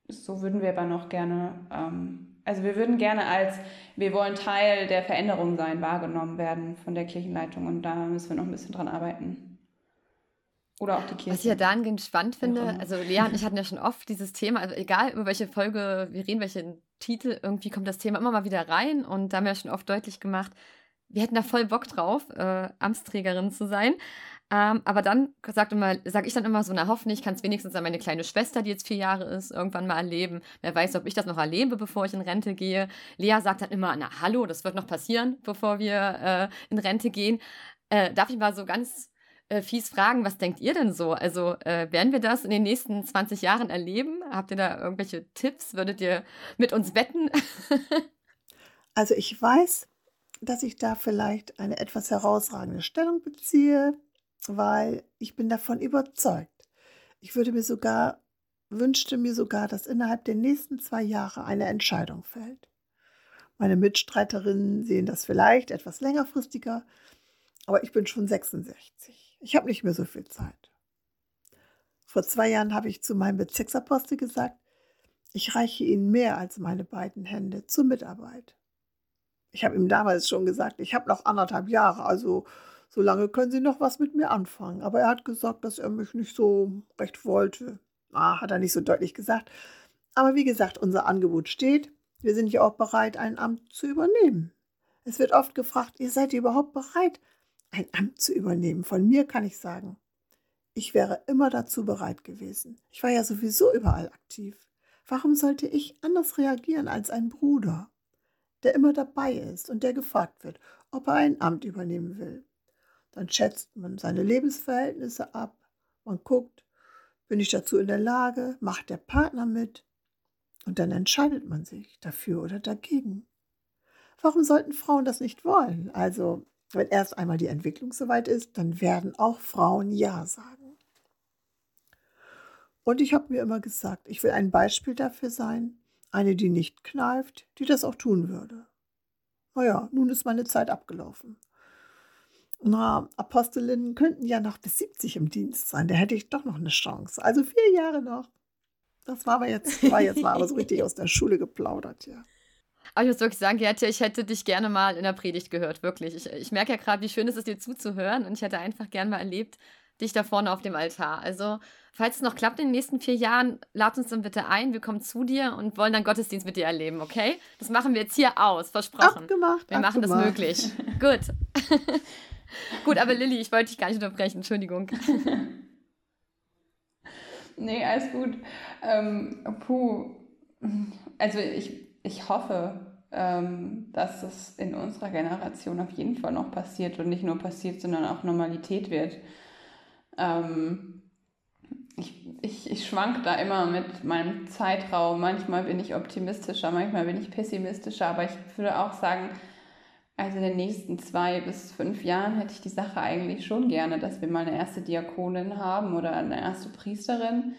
so würden wir aber noch gerne, ähm, also wir würden gerne als, wir wollen Teil der Veränderung sein, wahrgenommen werden von der Kirchenleitung und da müssen wir noch ein bisschen dran arbeiten. Oder auch die Kirche. Was ich ja dahingehend spannend finde, also Lea und ich hatten ja schon oft dieses Thema, also egal über welche Folge wir reden, welchen Titel, irgendwie kommt das Thema immer mal wieder rein und da haben wir ja schon oft deutlich gemacht, wir hätten da voll Bock drauf, äh, Amtsträgerin zu sein. Ähm, aber dann sage sag ich dann immer so, na hoffentlich kann es wenigstens an meine kleine Schwester, die jetzt vier Jahre ist, irgendwann mal erleben. Wer weiß, ob ich das noch erlebe, bevor ich in Rente gehe. Lea sagt dann immer, na hallo, das wird noch passieren, bevor wir äh, in Rente gehen. Äh, darf ich mal so ganz äh, fies fragen, was denkt ihr denn so? Also äh, werden wir das in den nächsten 20 Jahren erleben? Habt ihr da irgendwelche Tipps? Würdet ihr mit uns wetten? also ich weiß, dass ich da vielleicht eine etwas herausragende Stellung beziehe, weil ich bin davon überzeugt. Ich würde mir sogar, wünschte mir sogar, dass innerhalb der nächsten zwei Jahre eine Entscheidung fällt. Meine Mitstreiterinnen sehen das vielleicht etwas längerfristiger, aber ich bin schon 66. Ich habe nicht mehr so viel Zeit. Vor zwei Jahren habe ich zu meinem Bezirksapostel gesagt, ich reiche Ihnen mehr als meine beiden Hände zur Mitarbeit. Ich habe ihm damals schon gesagt, ich habe noch anderthalb Jahre, also so lange können Sie noch was mit mir anfangen. Aber er hat gesagt, dass er mich nicht so recht wollte. Ah, hat er nicht so deutlich gesagt. Aber wie gesagt, unser Angebot steht. Wir sind ja auch bereit, ein Amt zu übernehmen. Es wird oft gefragt, ihr seid ihr überhaupt bereit, ein Amt zu übernehmen. Von mir kann ich sagen, ich wäre immer dazu bereit gewesen. Ich war ja sowieso überall aktiv. Warum sollte ich anders reagieren als ein Bruder, der immer dabei ist und der gefragt wird, ob er ein Amt übernehmen will? Dann schätzt man seine Lebensverhältnisse ab, man guckt, bin ich dazu in der Lage, macht der Partner mit und dann entscheidet man sich dafür oder dagegen. Warum sollten Frauen das nicht wollen? Also wenn erst einmal die Entwicklung soweit ist, dann werden auch Frauen Ja sagen. Und ich habe mir immer gesagt, ich will ein Beispiel dafür sein, eine, die nicht kneift, die das auch tun würde. Naja, nun ist meine Zeit abgelaufen. Na, Apostelinnen könnten ja noch bis 70 im Dienst sein. Da hätte ich doch noch eine Chance. Also vier Jahre noch. Das war aber jetzt, war jetzt mal aber so richtig aus der Schule geplaudert, ja. Aber ich muss wirklich sagen, Gertje, ich hätte dich gerne mal in der Predigt gehört, wirklich. Ich, ich merke ja gerade, wie schön es ist, dir zuzuhören und ich hätte einfach gerne mal erlebt, dich da vorne auf dem Altar. Also, falls es noch klappt in den nächsten vier Jahren, lad uns dann bitte ein. Wir kommen zu dir und wollen dann Gottesdienst mit dir erleben, okay? Das machen wir jetzt hier aus, versprochen. Abgemacht. Wir machen abgemacht. das möglich. Gut. Gut, aber Lilly, ich wollte dich gar nicht unterbrechen, Entschuldigung. nee, alles gut. Ähm, puh. Also ich ich hoffe, ähm, dass es in unserer Generation auf jeden Fall noch passiert und nicht nur passiert, sondern auch Normalität wird. Ähm, ich, ich, ich schwank da immer mit meinem Zeitraum. Manchmal bin ich optimistischer, manchmal bin ich pessimistischer, aber ich würde auch sagen, also in den nächsten zwei bis fünf Jahren hätte ich die Sache eigentlich schon gerne, dass wir mal eine erste Diakonin haben oder eine erste Priesterin,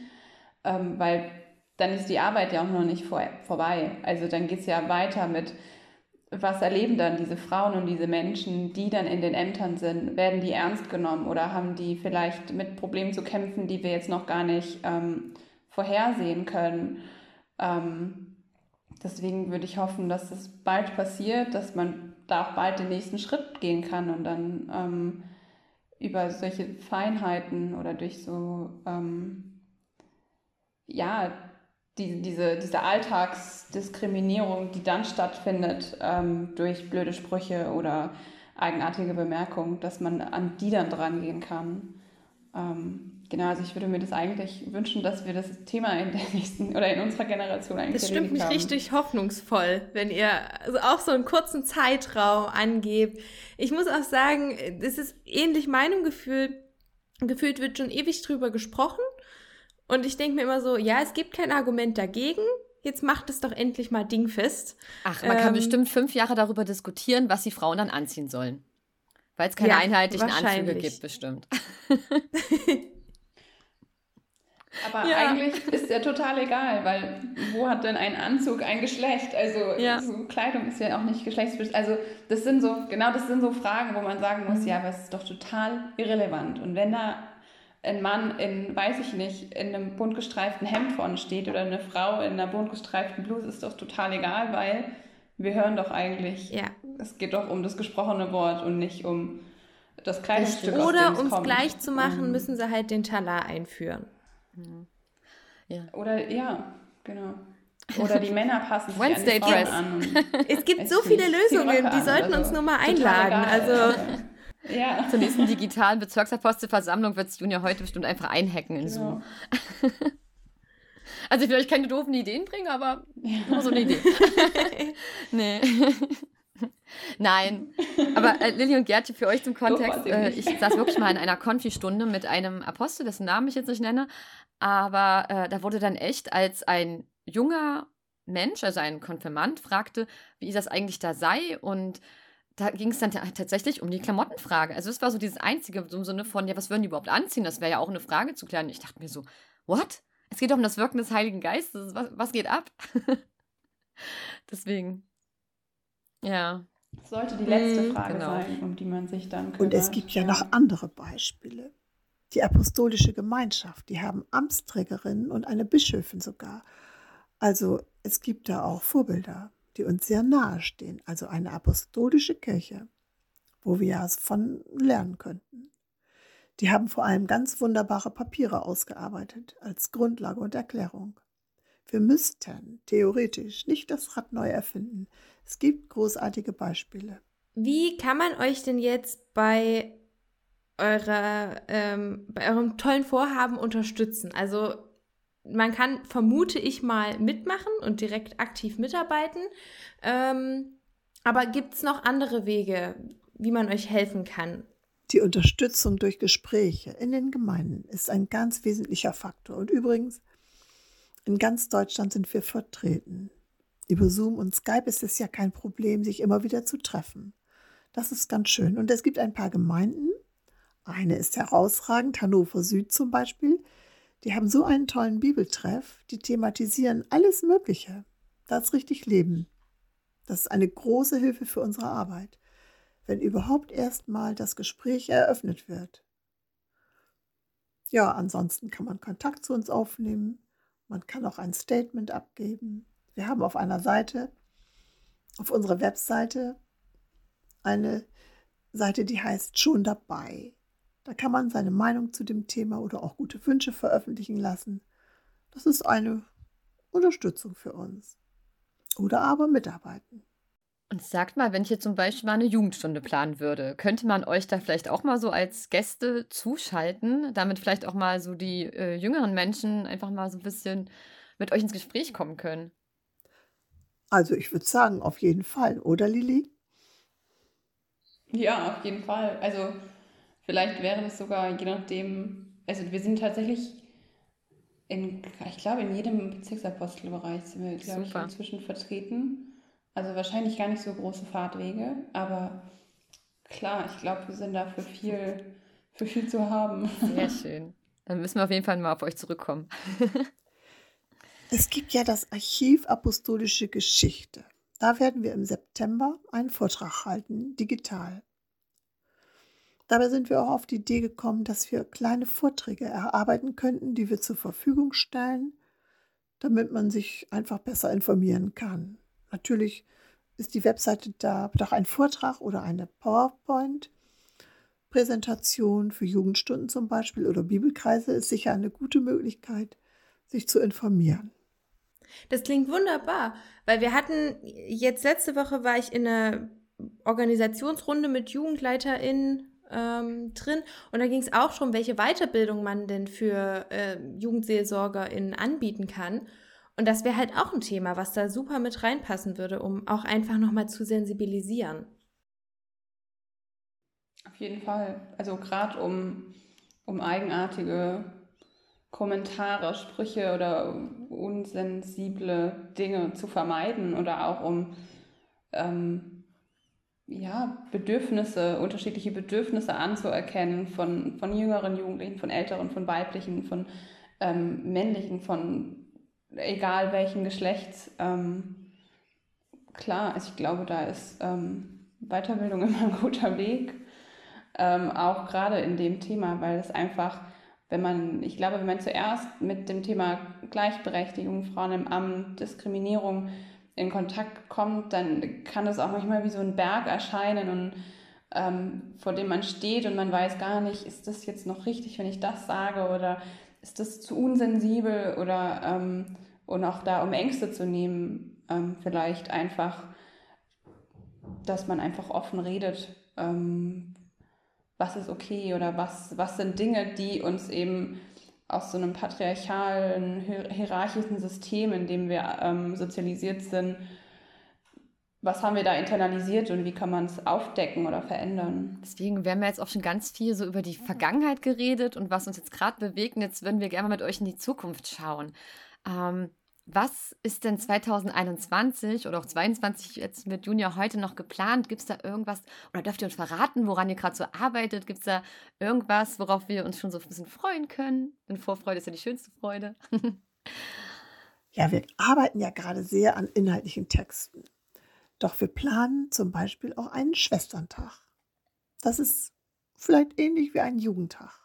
ähm, weil dann ist die Arbeit ja auch noch nicht vor, vorbei. Also dann geht es ja weiter mit, was erleben dann diese Frauen und diese Menschen, die dann in den Ämtern sind? Werden die ernst genommen oder haben die vielleicht mit Problemen zu kämpfen, die wir jetzt noch gar nicht ähm, vorhersehen können? Ähm, deswegen würde ich hoffen, dass es bald passiert, dass man da auch bald den nächsten Schritt gehen kann und dann ähm, über solche Feinheiten oder durch so, ähm, ja, die, diese, diese Alltagsdiskriminierung, die dann stattfindet ähm, durch blöde Sprüche oder eigenartige Bemerkungen, dass man an die dann dran gehen kann. Ähm, genau, also ich würde mir das eigentlich wünschen, dass wir das Thema in der nächsten oder in unserer Generation eigentlich Das stimmt mich haben. richtig hoffnungsvoll, wenn ihr also auch so einen kurzen Zeitraum angebt. Ich muss auch sagen, das ist ähnlich meinem Gefühl. Gefühlt wird schon ewig drüber gesprochen. Und ich denke mir immer so, ja, es gibt kein Argument dagegen. Jetzt macht es doch endlich mal dingfest. Ach, man ähm, kann bestimmt fünf Jahre darüber diskutieren, was die Frauen dann anziehen sollen. Weil es keine ja, einheitlichen Anzüge gibt, bestimmt. Aber ja. eigentlich ist ja total egal, weil wo hat denn ein Anzug ein Geschlecht? Also ja. so Kleidung ist ja auch nicht geschlechtsbestimmt. Also das sind so, genau das sind so Fragen, wo man sagen muss, mhm. ja, aber es ist doch total irrelevant. Und wenn da ein Mann in, weiß ich nicht, in einem bunt gestreiften Hemd vorne steht oder eine Frau in einer bunt gestreiften Bluse, ist doch total egal, weil wir hören doch eigentlich, ja. es geht doch um das gesprochene Wort und nicht um das Kleidungsstück, Oder um es gleich zu machen, mhm. müssen sie halt den Talar einführen. Ja. Oder ja, genau. Oder die Männer passen sich Wednesday an, Dress. an. Es gibt so viele Lösungen, die sollten also uns nur mal einladen. Also ja. Zur nächsten digitalen Bezirksapostelversammlung wird es Junior heute bestimmt einfach einhacken in Zoom. Genau. Also ich will euch keine doofen Ideen bringen, aber nur so eine Idee. nee. Nein, aber äh, Lilly und Gertje, für euch zum Kontext, äh, ich saß wirklich mal in einer Konfi-Stunde mit einem Apostel, dessen Namen ich jetzt nicht nenne, aber äh, da wurde dann echt als ein junger Mensch, also ein Konfirmand, fragte, wie das eigentlich da sei und da ging es dann tatsächlich um die Klamottenfrage. Also es war so dieses Einzige, so im Sinne von, ja, was würden die überhaupt anziehen? Das wäre ja auch eine Frage zu klären. Ich dachte mir so, what? Es geht doch um das Wirken des Heiligen Geistes. Was, was geht ab? Deswegen, ja. Sollte die letzte mhm, Frage genau. sein, um die man sich dann kümmert. Und es gibt ja, ja noch andere Beispiele. Die apostolische Gemeinschaft, die haben Amtsträgerinnen und eine Bischöfin sogar. Also es gibt da auch Vorbilder die uns sehr nahe stehen, also eine apostolische Kirche, wo wir ja von lernen könnten. Die haben vor allem ganz wunderbare Papiere ausgearbeitet als Grundlage und Erklärung. Wir müssten theoretisch nicht das Rad neu erfinden. Es gibt großartige Beispiele. Wie kann man euch denn jetzt bei eurer, ähm, bei eurem tollen Vorhaben unterstützen? Also man kann, vermute ich mal, mitmachen und direkt aktiv mitarbeiten. Ähm, aber gibt es noch andere Wege, wie man euch helfen kann? Die Unterstützung durch Gespräche in den Gemeinden ist ein ganz wesentlicher Faktor. Und übrigens, in ganz Deutschland sind wir vertreten. Über Zoom und Skype ist es ja kein Problem, sich immer wieder zu treffen. Das ist ganz schön. Und es gibt ein paar Gemeinden. Eine ist herausragend, Hannover Süd zum Beispiel. Die haben so einen tollen Bibeltreff, die thematisieren alles Mögliche. Das richtig Leben. Das ist eine große Hilfe für unsere Arbeit, wenn überhaupt erstmal das Gespräch eröffnet wird. Ja, ansonsten kann man Kontakt zu uns aufnehmen. Man kann auch ein Statement abgeben. Wir haben auf einer Seite, auf unserer Webseite, eine Seite, die heißt schon dabei. Da kann man seine Meinung zu dem Thema oder auch gute Wünsche veröffentlichen lassen. Das ist eine Unterstützung für uns. Oder aber mitarbeiten. Und sagt mal, wenn ich jetzt zum Beispiel mal eine Jugendstunde planen würde, könnte man euch da vielleicht auch mal so als Gäste zuschalten, damit vielleicht auch mal so die äh, jüngeren Menschen einfach mal so ein bisschen mit euch ins Gespräch kommen können? Also ich würde sagen, auf jeden Fall, oder Lili? Ja, auf jeden Fall. Also Vielleicht wäre es sogar, je nachdem, also wir sind tatsächlich in, ich glaube, in jedem Bezirksapostelbereich sind wir, glaube ich, inzwischen vertreten. Also wahrscheinlich gar nicht so große Fahrtwege, aber klar, ich glaube, wir sind da für viel, für viel zu haben. Sehr schön. Dann müssen wir auf jeden Fall mal auf euch zurückkommen. es gibt ja das Archiv Apostolische Geschichte. Da werden wir im September einen Vortrag halten, digital. Dabei sind wir auch auf die Idee gekommen, dass wir kleine Vorträge erarbeiten könnten, die wir zur Verfügung stellen, damit man sich einfach besser informieren kann. Natürlich ist die Webseite da, doch ein Vortrag oder eine PowerPoint-Präsentation für Jugendstunden zum Beispiel oder Bibelkreise ist sicher eine gute Möglichkeit, sich zu informieren. Das klingt wunderbar, weil wir hatten jetzt letzte Woche war ich in einer Organisationsrunde mit JugendleiterInnen ähm, drin und da ging es auch schon, welche Weiterbildung man denn für äh, JugendseelsorgerInnen anbieten kann. Und das wäre halt auch ein Thema, was da super mit reinpassen würde, um auch einfach nochmal zu sensibilisieren. Auf jeden Fall. Also gerade um, um eigenartige Kommentare, Sprüche oder unsensible Dinge zu vermeiden oder auch um ähm, ja, Bedürfnisse, unterschiedliche Bedürfnisse anzuerkennen von, von jüngeren Jugendlichen, von älteren, von weiblichen, von ähm, männlichen, von egal welchen Geschlechts. Ähm, klar, also ich glaube, da ist ähm, Weiterbildung immer ein guter Weg, ähm, auch gerade in dem Thema, weil es einfach wenn man, ich glaube, wenn man zuerst mit dem Thema Gleichberechtigung, Frauen im Amt, Diskriminierung in Kontakt kommt, dann kann es auch manchmal wie so ein Berg erscheinen und ähm, vor dem man steht und man weiß gar nicht, ist das jetzt noch richtig, wenn ich das sage oder ist das zu unsensibel oder ähm, und auch da um Ängste zu nehmen, ähm, vielleicht einfach, dass man einfach offen redet, ähm, was ist okay oder was, was sind Dinge, die uns eben aus so einem patriarchalen, hierarchischen System, in dem wir ähm, sozialisiert sind, was haben wir da internalisiert und wie kann man es aufdecken oder verändern? Deswegen, wir haben ja jetzt auch schon ganz viel so über die Vergangenheit geredet und was uns jetzt gerade bewegt. Jetzt würden wir gerne mal mit euch in die Zukunft schauen. Ähm, was ist denn 2021 oder auch 2022 jetzt mit Junior heute noch geplant? Gibt es da irgendwas oder dürft ihr uns verraten, woran ihr gerade so arbeitet? Gibt es da irgendwas, worauf wir uns schon so ein bisschen freuen können? Denn Vorfreude ist ja die schönste Freude. ja, wir arbeiten ja gerade sehr an inhaltlichen Texten. Doch wir planen zum Beispiel auch einen Schwesterntag. Das ist vielleicht ähnlich wie ein Jugendtag.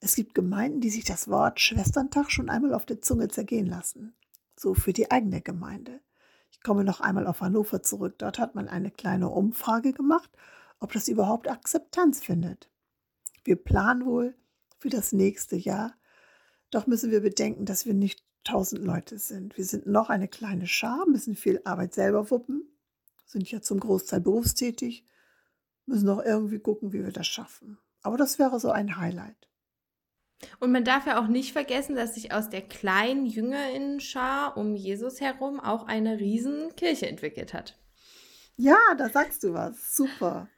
Es gibt Gemeinden, die sich das Wort Schwesterntag schon einmal auf der Zunge zergehen lassen. So für die eigene Gemeinde. Ich komme noch einmal auf Hannover zurück. Dort hat man eine kleine Umfrage gemacht, ob das überhaupt Akzeptanz findet. Wir planen wohl für das nächste Jahr. Doch müssen wir bedenken, dass wir nicht tausend Leute sind. Wir sind noch eine kleine Schar, müssen viel Arbeit selber wuppen, sind ja zum Großteil berufstätig, müssen auch irgendwie gucken, wie wir das schaffen. Aber das wäre so ein Highlight. Und man darf ja auch nicht vergessen, dass sich aus der kleinen Jüngerinnenschar um Jesus herum auch eine Riesenkirche entwickelt hat. Ja, da sagst du was. Super.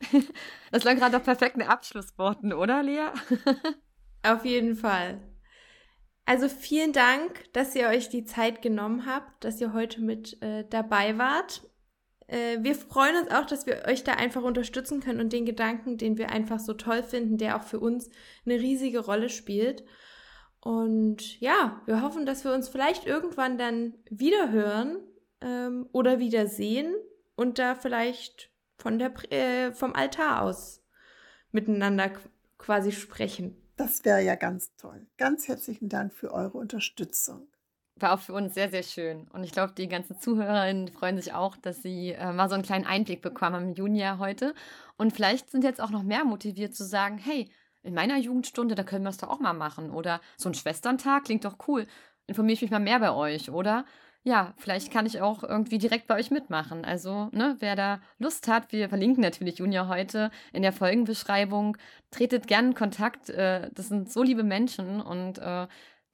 Das waren gerade doch perfekten Abschlussworten, oder, Lea? Auf jeden Fall. Also vielen Dank, dass ihr euch die Zeit genommen habt, dass ihr heute mit äh, dabei wart. Äh, wir freuen uns auch, dass wir euch da einfach unterstützen können und den Gedanken, den wir einfach so toll finden, der auch für uns eine riesige Rolle spielt. Und ja, wir hoffen, dass wir uns vielleicht irgendwann dann wieder hören ähm, oder wieder sehen und da vielleicht von der, äh, vom Altar aus miteinander quasi sprechen. Das wäre ja ganz toll. Ganz herzlichen Dank für eure Unterstützung war auch für uns sehr, sehr schön. Und ich glaube, die ganzen Zuhörerinnen freuen sich auch, dass sie äh, mal so einen kleinen Einblick bekommen haben im Junior heute. Und vielleicht sind jetzt auch noch mehr motiviert zu sagen, hey, in meiner Jugendstunde, da können wir es doch auch mal machen. Oder so ein Schwesterntag klingt doch cool. Informiere ich mich mal mehr bei euch, oder? Ja, vielleicht kann ich auch irgendwie direkt bei euch mitmachen. Also, ne, wer da Lust hat, wir verlinken natürlich Junior heute in der Folgenbeschreibung. Tretet gerne in Kontakt. Äh, das sind so liebe Menschen und äh,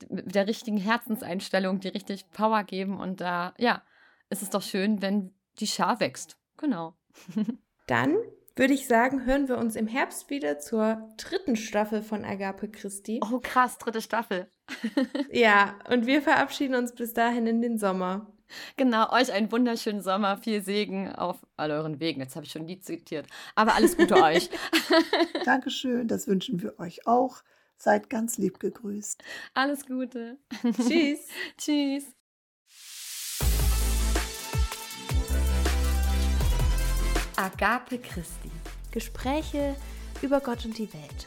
der richtigen Herzenseinstellung, die richtig Power geben. Und da, ja, ist es doch schön, wenn die Schar wächst. Genau. Dann würde ich sagen, hören wir uns im Herbst wieder zur dritten Staffel von Agape Christi. Oh, krass, dritte Staffel. ja, und wir verabschieden uns bis dahin in den Sommer. Genau, euch einen wunderschönen Sommer, viel Segen auf all euren Wegen. Jetzt habe ich schon ein Lied zitiert. Aber alles Gute euch. Dankeschön, das wünschen wir euch auch. Seid ganz lieb gegrüßt. Alles Gute. Tschüss. Tschüss. Agape Christi. Gespräche über Gott und die Welt.